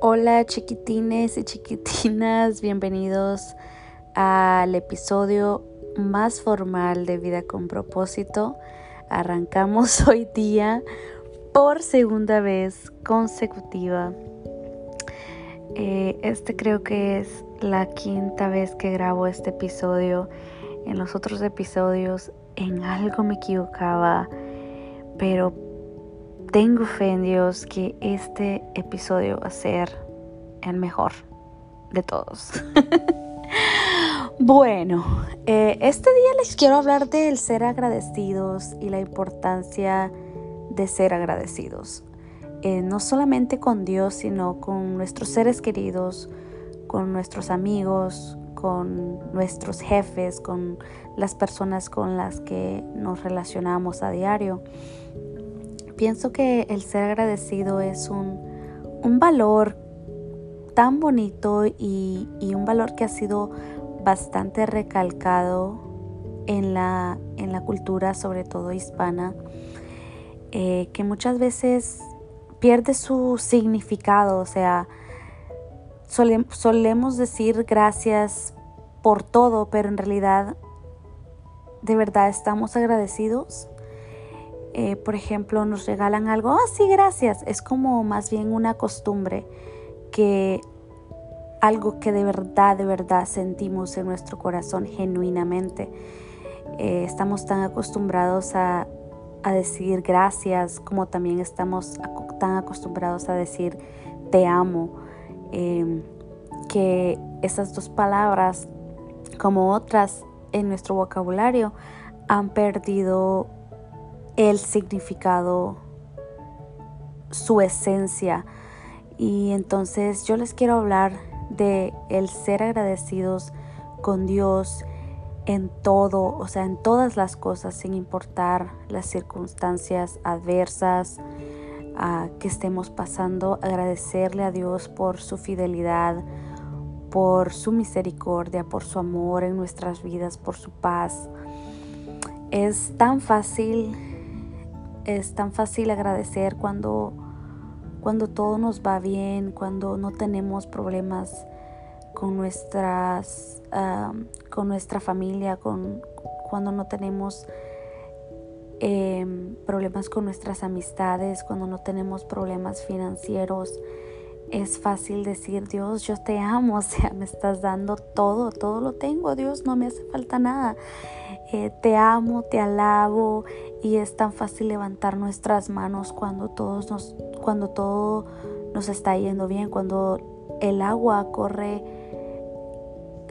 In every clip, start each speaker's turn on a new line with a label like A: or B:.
A: Hola chiquitines y chiquitinas, bienvenidos al episodio más formal de Vida con propósito. Arrancamos hoy día por segunda vez consecutiva. Eh, este creo que es la quinta vez que grabo este episodio. En los otros episodios en algo me equivocaba, pero tengo fe en Dios que este episodio va a ser el mejor de todos. bueno, eh, este día les quiero hablar del ser agradecidos y la importancia de ser agradecidos. Eh, no solamente con Dios, sino con nuestros seres queridos, con nuestros amigos, con nuestros jefes, con las personas con las que nos relacionamos a diario pienso que el ser agradecido es un, valor tan bonito y, un valor que ha sido bastante recalcado en la, en la cultura, sobre todo hispana, eh, que muchas veces pierde su significado, o sea, solemos decir gracias por todo, pero en realidad, ¿de verdad estamos agradecidos? Eh, por ejemplo, nos regalan algo, ah, sí, gracias. Es como más bien una costumbre que algo que de verdad, de verdad sentimos en nuestro corazón genuinamente. Eh, estamos tan acostumbrados a, decir gracias como también estamos tan acostumbrados a decir te amo. Em, que esas dos palabras, como otras en nuestro vocabulario, han perdido el significado, su esencia. Y entonces yo les quiero hablar de el ser agradecidos con Dios en todo, o sea, en todas las cosas, sin importar las circunstancias adversas que estemos pasando, agradecerle a Dios por su fidelidad, por su misericordia, por su amor en nuestras vidas, por su paz. Es tan fácil es tan fácil agradecer cuando, cuando todo nos va bien, cuando no tenemos problemas con, nuestras, con nuestra familia, con, cuando no tenemos em, problemas con nuestras amistades, cuando no tenemos problemas financieros. Es fácil decir, Dios, yo te amo, o sea, me estás dando todo, todo lo tengo, Dios, no me hace falta nada. Eh, te amo, te alabo y es tan fácil levantar nuestras manos cuando, todos nos, cuando todo nos está yendo bien, cuando el agua corre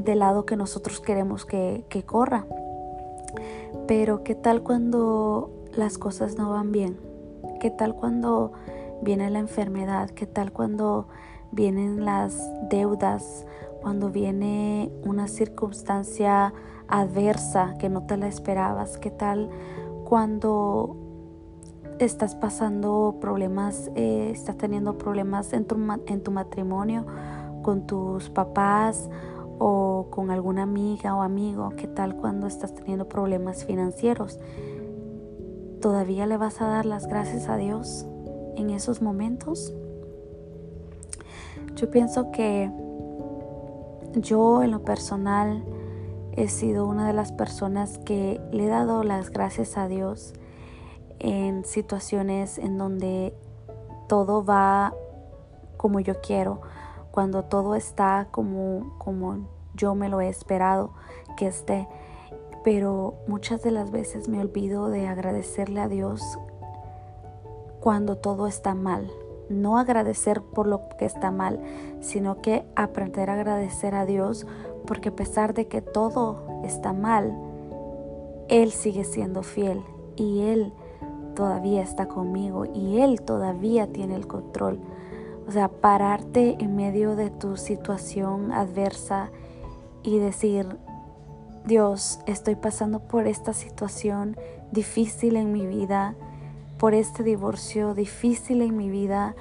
A: del lado que nosotros queremos que, que corra. Pero ¿qué tal cuando las cosas no van bien? ¿Qué tal cuando viene la enfermedad? ¿Qué tal cuando vienen las deudas? Cuando viene una circunstancia adversa que no te la esperabas? ¿Qué tal cuando estás pasando problemas, eh, estás teniendo problemas en tu, en tu matrimonio con tus papás o con alguna amiga o amigo? ¿Qué tal cuando estás teniendo problemas financieros? ¿Todavía le vas a dar las gracias a Dios en esos momentos? Yo pienso que yo en lo personal he sido una de las personas que le he dado las gracias a Dios en situaciones en donde todo va como yo quiero, cuando todo está como, como yo me lo he esperado que esté. Pero muchas de las veces me olvido de agradecerle a Dios cuando todo está mal. No agradecer por lo que está mal, sino que aprender a agradecer a Dios porque a pesar de que todo está mal, Él sigue siendo fiel y Él todavía está conmigo y Él todavía tiene el control. O sea, pararte en medio de tu situación adversa y decir, Dios, estoy pasando por esta situación difícil en mi vida, por este divorcio difícil en mi vida,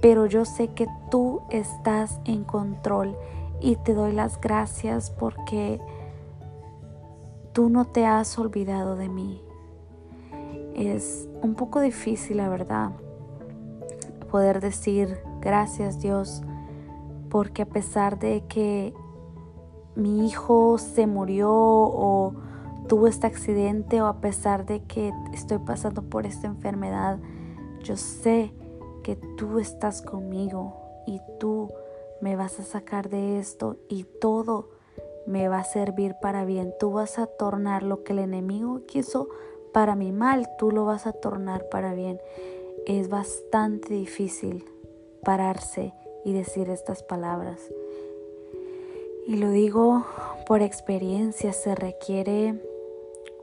A: pero yo sé que tú estás en control y te doy las gracias porque tú no te has olvidado de mí. Es un poco difícil, la verdad, poder decir Gracias Dios, porque a pesar de que mi hijo se murió o tuvo este accidente o a pesar de que estoy pasando por esta enfermedad, yo sé que tú estás conmigo y tú me vas a sacar de esto y todo me va a servir para bien. Tú vas a tornar lo que el enemigo quiso para mi mal, tú lo vas a tornar para bien. Es bastante difícil pararse y decir estas palabras. Y lo digo por experiencia, se requiere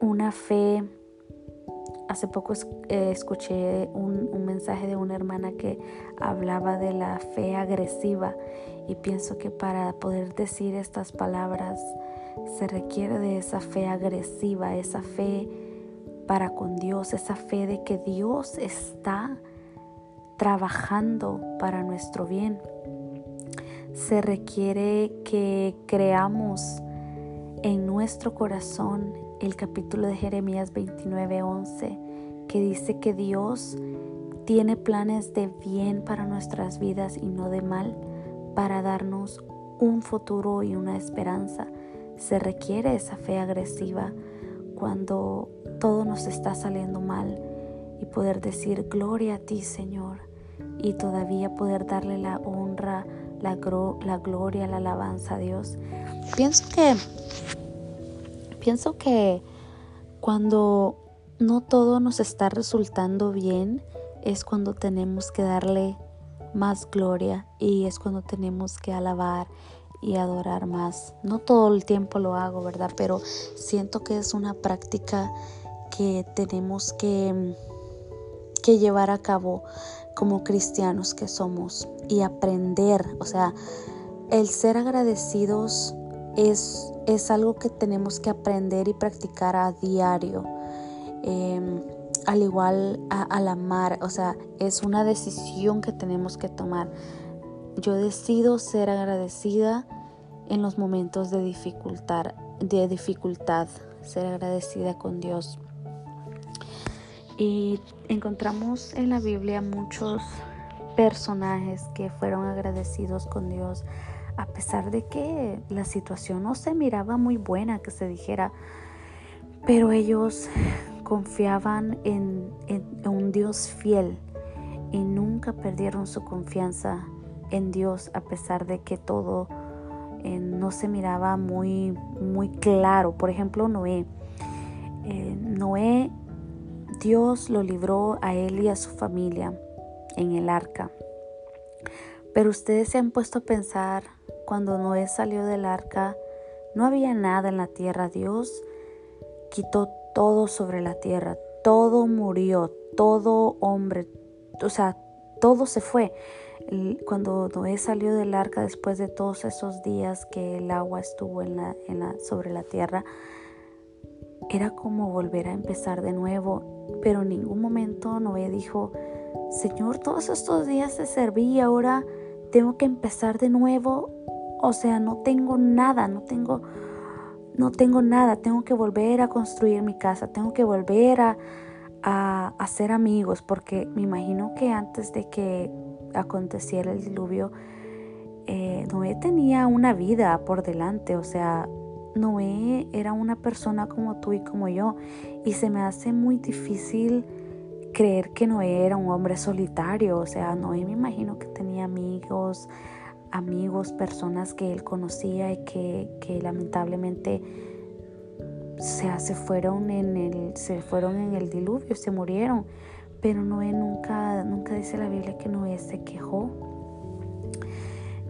A: una fe. Hace poco eh, escuché un, un, mensaje de una hermana que hablaba de la fe agresiva y pienso que para poder decir estas palabras se requiere de esa fe agresiva, esa fe para con Dios, esa fe de que Dios está trabajando para nuestro bien. Se requiere que creamos en nuestro corazón el capítulo de Jeremías 29:11 que dice que Dios tiene planes de bien para nuestras vidas y no de mal, para darnos un futuro y una esperanza. Se requiere esa fe agresiva cuando todo nos está saliendo mal y poder decir gloria a ti Señor y todavía poder darle la honra, la, la gloria, la alabanza a Dios. Pienso que pienso que cuando no todo nos está resultando bien es cuando tenemos que darle más gloria y es cuando tenemos que alabar y adorar más. No todo el tiempo lo hago, ¿verdad? Pero siento que es una práctica que tenemos que, que llevar a cabo como cristianos que somos y aprender, o sea, el ser agradecidos es, es algo que tenemos que aprender y practicar a diario. Em, al igual a, al amar, o sea, es una decisión que tenemos que tomar. Yo decido ser agradecida en los momentos de de dificultad, ser agradecida con Dios. Y encontramos en la Biblia muchos personajes que fueron agradecidos con Dios a pesar de que la situación no se miraba muy buena, que se dijera, pero ellos confiaban en, un Dios fiel y nunca perdieron su confianza en Dios a pesar de que todo eh, no se miraba muy, muy claro. Por ejemplo, Noé. Eh, Noé, Dios lo libró a él y a su familia en el arca. Pero ustedes se han puesto a pensar cuando Noé salió del arca, no había nada en la tierra. Dios quitó todo sobre la tierra. Todo murió, todo hombre, o sea, todo se fue. Cuando Noé salió del arca después de todos esos días que el agua estuvo en la, en la, sobre la tierra, era como volver a empezar de nuevo. Pero en ningún momento Noé dijo, Señor, todos estos días te serví y ahora tengo que empezar de nuevo o sea, no tengo nada, no tengo, no tengo nada. Tengo que volver a construir mi casa, tengo que volver a, a hacer amigos, porque me imagino que antes de que aconteciera el diluvio, eh, Noé tenía una vida por delante, o sea, Noé era una persona como tú y como yo, y se me hace muy difícil creer que Noé era un hombre solitario, o sea, Noé me imagino que tenía amigos, amigos, personas que él conocía y que, lamentablemente se, se, fueron en el, se fueron en el diluvio, se murieron. Pero Noé nunca, nunca dice la Biblia que Noé se quejó.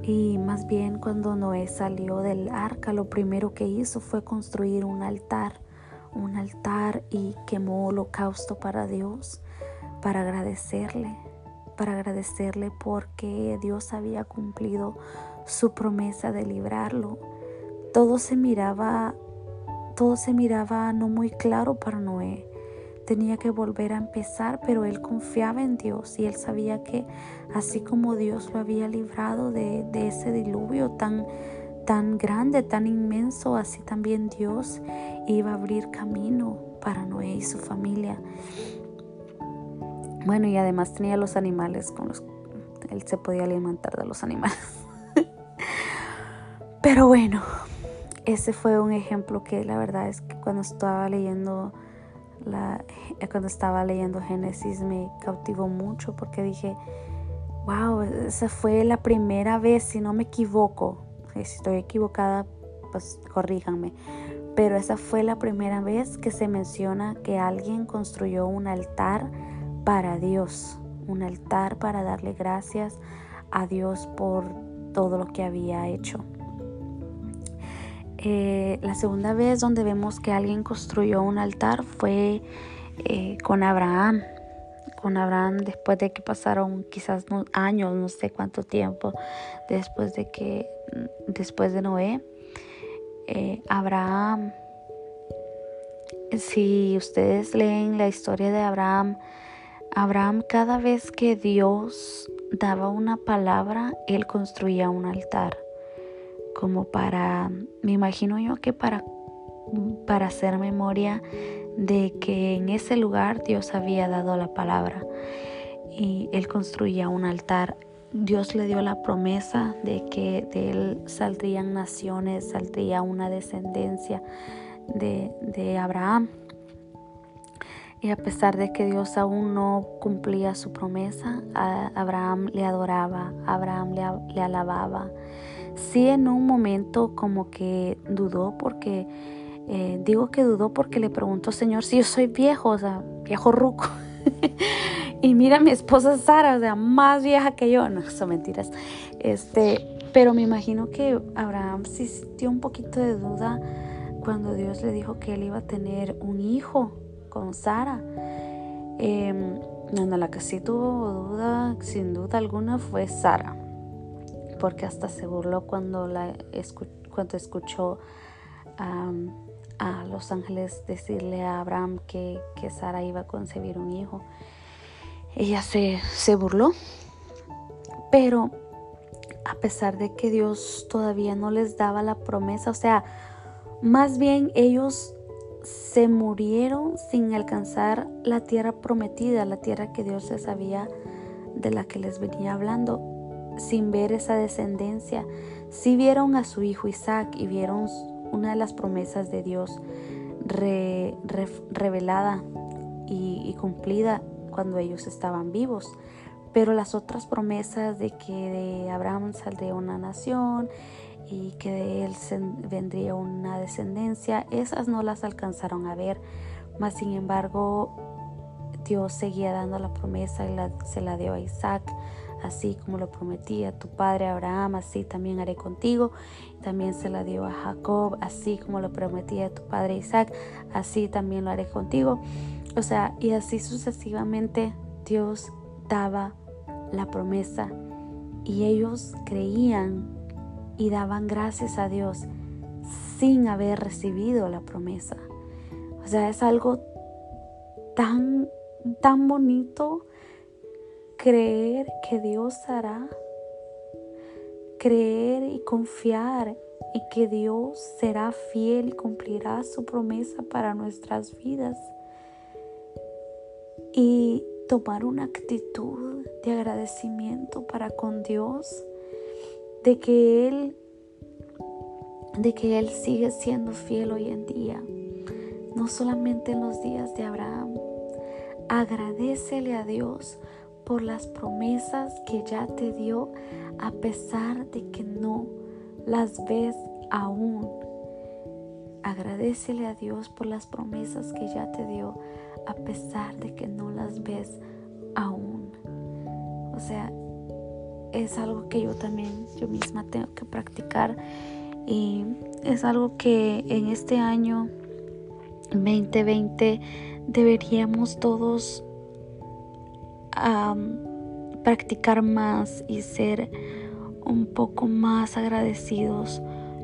A: Y más bien cuando Noé salió del arca, lo primero que hizo fue construir un altar, un altar y quemó holocausto para Dios, para agradecerle para agradecerle porque Dios había cumplido su promesa de librarlo. Todo se miraba, todo se miraba no muy claro para Noé. Tenía que volver a empezar, pero él confiaba en Dios y él sabía que así como Dios lo había librado de, ese diluvio tan, tan grande, tan inmenso, así también Dios iba a abrir camino para Noé y su familia. Bueno, y además tenía los animales con los él se podía alimentar de los animales. Pero bueno, ese fue un ejemplo que la verdad es que cuando estaba leyendo la, cuando estaba leyendo Génesis me cautivó mucho porque dije, wow, esa fue la primera vez, si no me equivoco, si estoy equivocada, pues corríjanme, pero esa fue la primera vez que se menciona que alguien construyó un altar para Dios, un altar para darle gracias a Dios por todo lo que había hecho. Eh, la segunda vez donde vemos que alguien construyó un altar fue eh, con Abraham. Con Abraham después de que pasaron quizás años, no sé cuánto tiempo, después de que, después de Noé, eh, Abraham, si ustedes leen la historia de Abraham, Abraham cada vez que Dios daba una palabra, él construía un altar como para, me imagino yo que para, para hacer memoria de que en ese lugar Dios había dado la palabra y él construía un altar. Dios le dio la promesa de que de él saldrían naciones, saldría una descendencia de, de Abraham. Y a pesar de que Dios aún no cumplía su promesa, Abraham le adoraba, Abraham le, alababa sí en un momento como que dudó porque, eh, digo que dudó porque le preguntó, Señor, si yo soy viejo, o sea, viejo ruco. y mira mi esposa Sara, o sea, más vieja que yo. No, son mentiras. Este, pero me imagino que Abraham sí sintió un poquito de duda cuando Dios le dijo que él iba a tener un hijo con Sara. Eh, la que sí tuvo duda, sin duda alguna, fue Sara porque hasta se burló cuando, la cuando escuchó a los ángeles decirle a Abraham que, que, Sara iba a concebir un hijo. Ella se, se burló, pero a pesar de que Dios todavía no les daba la promesa, o sea, más bien ellos se murieron sin alcanzar la tierra prometida, la tierra que Dios les había, de la que les venía hablando sin ver esa descendencia. Si vieron a su hijo Isaac y vieron una de las promesas de Dios revelada y, cumplida cuando ellos estaban vivos. Pero las otras promesas de que de Abraham saldría una nación y que de él vendría una descendencia, esas no las alcanzaron a ver. Mas sin embargo, Dios seguía dando la promesa y se la dio a Isaac así como lo prometí a tu padre Abraham, así también haré contigo. También se la dio a Jacob, así como lo prometí a tu padre Isaac, así también lo haré contigo. O sea, y así sucesivamente Dios daba la promesa y ellos creían y daban gracias a Dios sin haber recibido la promesa. O sea, es algo tan, tan bonito creer que Dios hará, creer y confiar y que Dios será fiel y cumplirá su promesa para nuestras vidas. Y tomar una actitud de agradecimiento para con Dios, de que Él, de que Él sigue siendo fiel hoy en día, no solamente en los días de Abraham. Agradecele a Dios por las promesas que ya te dio a pesar de que no las ves aún. Agradecele a Dios por las promesas que ya te dio a pesar de que no las ves aún. O sea, es algo que yo también, yo misma tengo que practicar y es algo que en este año 2020 deberíamos todos practicar más y ser un poco más agradecidos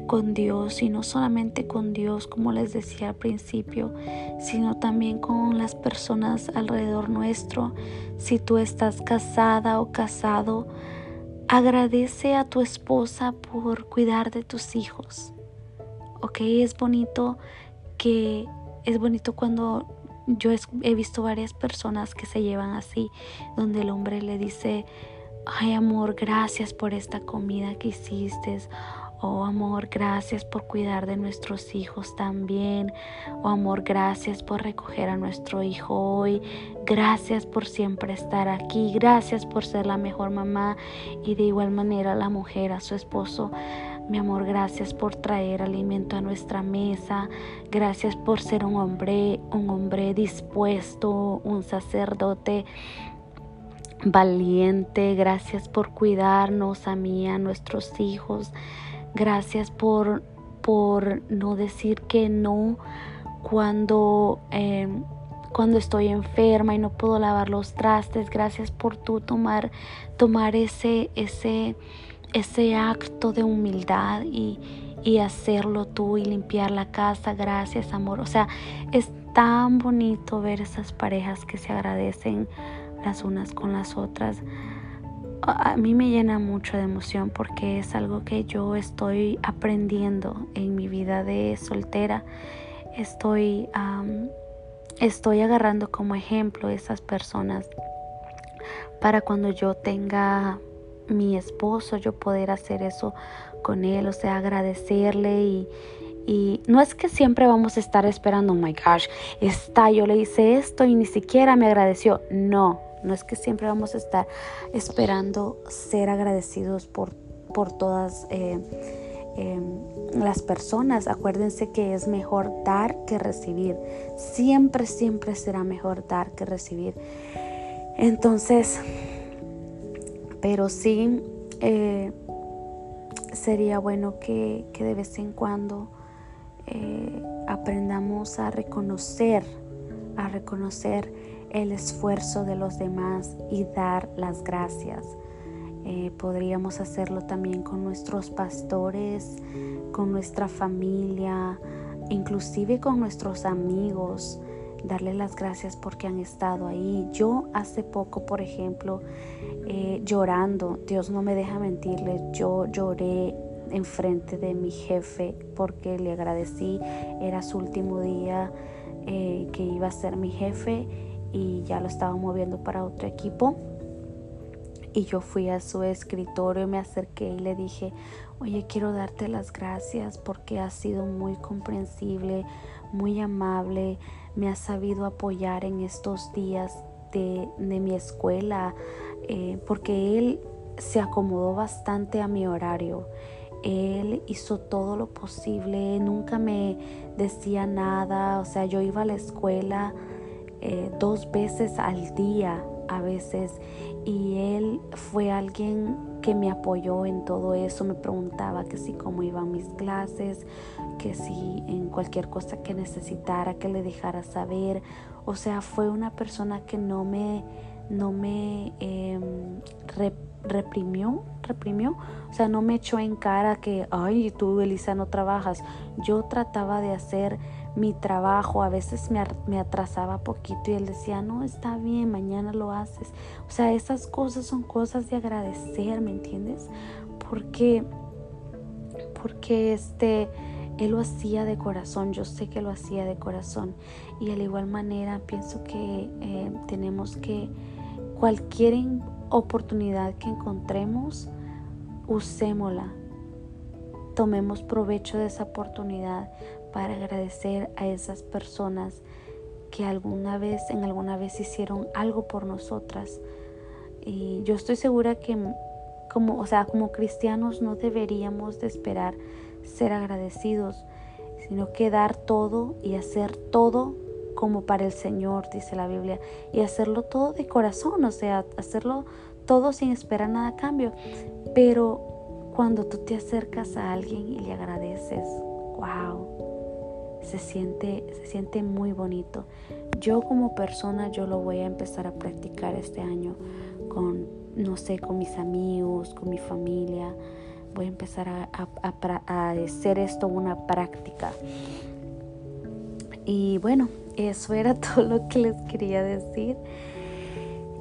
A: con Dios y no solamente con Dios como les decía al principio, sino también con las personas alrededor nuestro. Si tú estás casada o casado, agradece a tu esposa por cuidar de tus hijos. Ok, es bonito que es bonito cuando yo he visto varias personas que se llevan así, donde el hombre le dice ay amor, gracias por esta comida que hiciste. Oh amor, gracias por cuidar de nuestros hijos también. Oh amor, gracias por recoger a nuestro hijo hoy. Gracias por siempre estar aquí. Gracias por ser la mejor mamá y de igual manera la mujer a su esposo. Mi amor, gracias por traer alimento a nuestra mesa. Gracias por ser un hombre, un hombre dispuesto, un sacerdote valiente. Gracias por cuidarnos a mí, a nuestros hijos. Gracias por, por no decir que no cuando, em, cuando estoy enferma y no puedo lavar los trastes. Gracias por tú tomar, tomar ese, ese, ese acto de humildad y, y hacerlo tú y limpiar la casa. Gracias, amor. O sea, es tan bonito ver esas parejas que se agradecen las unas con las otras a mí me llena mucho de emoción porque es algo que yo estoy aprendiendo en mi vida de soltera. Estoy, estoy agarrando como ejemplo esas personas para cuando yo tenga mi esposo, yo poder hacer eso con él, o sea, agradecerle y, y no es que siempre vamos a estar esperando, oh my gosh, está, yo le hice esto y ni siquiera me agradeció. No, no es que siempre vamos a estar esperando ser agradecidos por, por todas eh, em, las personas. Acuérdense que es mejor dar que recibir. Siempre, siempre será mejor dar que recibir. Entonces, pero sí eh, sería bueno que, de vez en cuando eh, aprendamos a reconocer, a reconocer el esfuerzo de los demás y dar las gracias. Eh, podríamos hacerlo también con nuestros pastores, con nuestra familia, inclusive con nuestros amigos, darle las gracias porque han estado ahí. Yo hace poco, por ejemplo, eh, llorando, Dios no me deja mentirles, yo lloré enfrente de mi jefe porque le agradecí, era su último día eh, que iba a ser mi jefe y ya lo estaba moviendo para otro equipo. Y yo fui a su escritorio, me acerqué y le dije, oye, quiero darte las gracias porque has sido muy comprensible, muy amable, me has sabido apoyar en estos días de, mi escuela, eh, porque él se acomodó bastante a mi horario. Él hizo todo lo posible, nunca me decía nada, o sea, yo iba a la escuela eh, dos veces al día a veces y él fue alguien que me apoyó en todo eso, me preguntaba que si cómo iban mis clases, que si en cualquier cosa que necesitara que le dejara saber, o sea, fue una persona que no me, no me em, reprimió, reprimió, o sea, no me echó en cara que, ay, tú Elisa no trabajas, yo trataba de hacer mi trabajo, a veces me, atrasaba poquito y él decía, no, está bien, mañana lo haces. O sea, esas cosas son cosas de agradecer, ¿me entiendes? Porque, porque este, él lo hacía de corazón, yo sé que lo hacía de corazón. Y de igual manera pienso que eh, tenemos que, cualquier oportunidad que encontremos, usémosla. Tomemos provecho de esa oportunidad para agradecer a esas personas que alguna vez, en alguna vez hicieron algo por nosotras. Y yo estoy segura que como, o sea, como cristianos no deberíamos de esperar ser agradecidos, sino que dar todo y hacer todo como para el Señor, dice la Biblia, y hacerlo todo de corazón, o sea, hacerlo todo sin esperar nada a cambio. Pero cuando tú te acercas a alguien y le agradeces, wow, se siente, se siente muy bonito. Yo como persona, yo lo voy a empezar a practicar este año con, no sé, con mis amigos, con mi familia. Voy a empezar a, a hacer esto una práctica. Y bueno, eso era todo lo que les quería decir.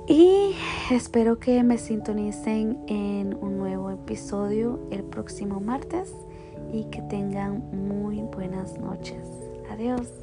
A: Y espero que me sintonicen en un nuevo episodio el próximo martes y que tengan muy buenas noches. Adiós.